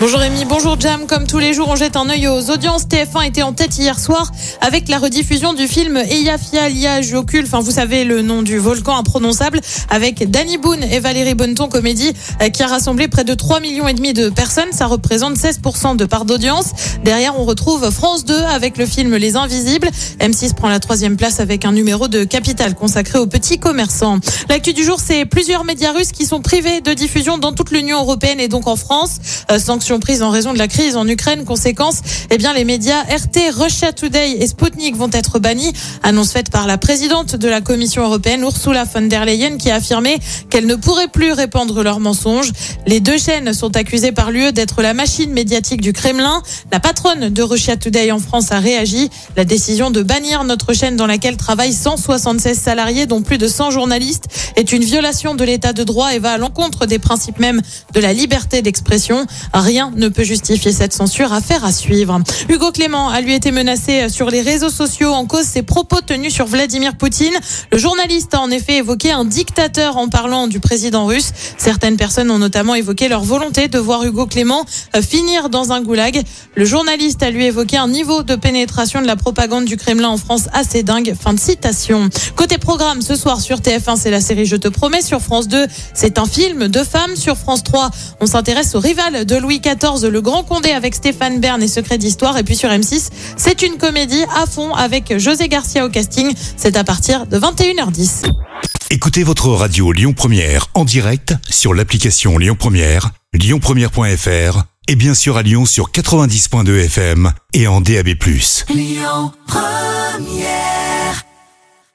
Bonjour Rémi, bonjour Jam. Comme tous les jours, on jette un œil aux audiences. TF1 était en tête hier soir avec la rediffusion du film Eyafia Liage Ocul. Enfin, vous savez le nom du volcan imprononçable avec Danny Boone et Valérie Bonneton, comédie euh, qui a rassemblé près de 3 millions et demi de personnes. Ça représente 16% de part d'audience. Derrière, on retrouve France 2 avec le film Les Invisibles. M6 prend la troisième place avec un numéro de Capital consacré aux petits commerçants. L'actu du jour, c'est plusieurs médias russes qui sont privés de diffusion dans toute l'Union européenne et donc en France. Euh, sanctions prises en raison de la crise en Ukraine. Conséquence, eh bien, les médias RT, Russia Today et Sputnik vont être bannis. Annonce faite par la présidente de la Commission européenne, Ursula von der Leyen, qui a affirmé qu'elle ne pourrait plus répandre leurs mensonges. Les deux chaînes sont accusées par l'UE d'être la machine médiatique du Kremlin. La patronne de Russia Today en France a réagi. La décision de bannir notre chaîne dans laquelle travaillent 176 salariés, dont plus de 100 journalistes, est une violation de l'état de droit et va à l'encontre des principes même de la liberté d'expression. Rien ne peut justifier cette censure. Affaire à suivre. Hugo Clément a lui été menacé sur les réseaux sociaux en cause ses propos tenus sur Vladimir Poutine. Le journaliste a en effet évoqué un dictateur en parlant du président russe. Certaines personnes ont notamment évoqué leur volonté de voir Hugo Clément euh, finir dans un goulag. Le journaliste a lui évoqué un niveau de pénétration de la propagande du Kremlin en France assez dingue. Fin de citation. Côté programme, ce soir sur TF1, c'est la série Je te promets. Sur France 2, c'est un film de femmes. Sur France 3, on s'intéresse au rival de Louis XIV, Le Grand Condé avec Stéphane Bern et Secret d'Histoire. Et puis sur M6, c'est une comédie à fond avec José Garcia au casting. C'est à partir de 21h10. Écoutez votre radio Lyon Première en direct sur l'application Lyon Première, lyonpremière.fr et bien sûr à Lyon sur 90.2 FM et en DAB+. Lyon Première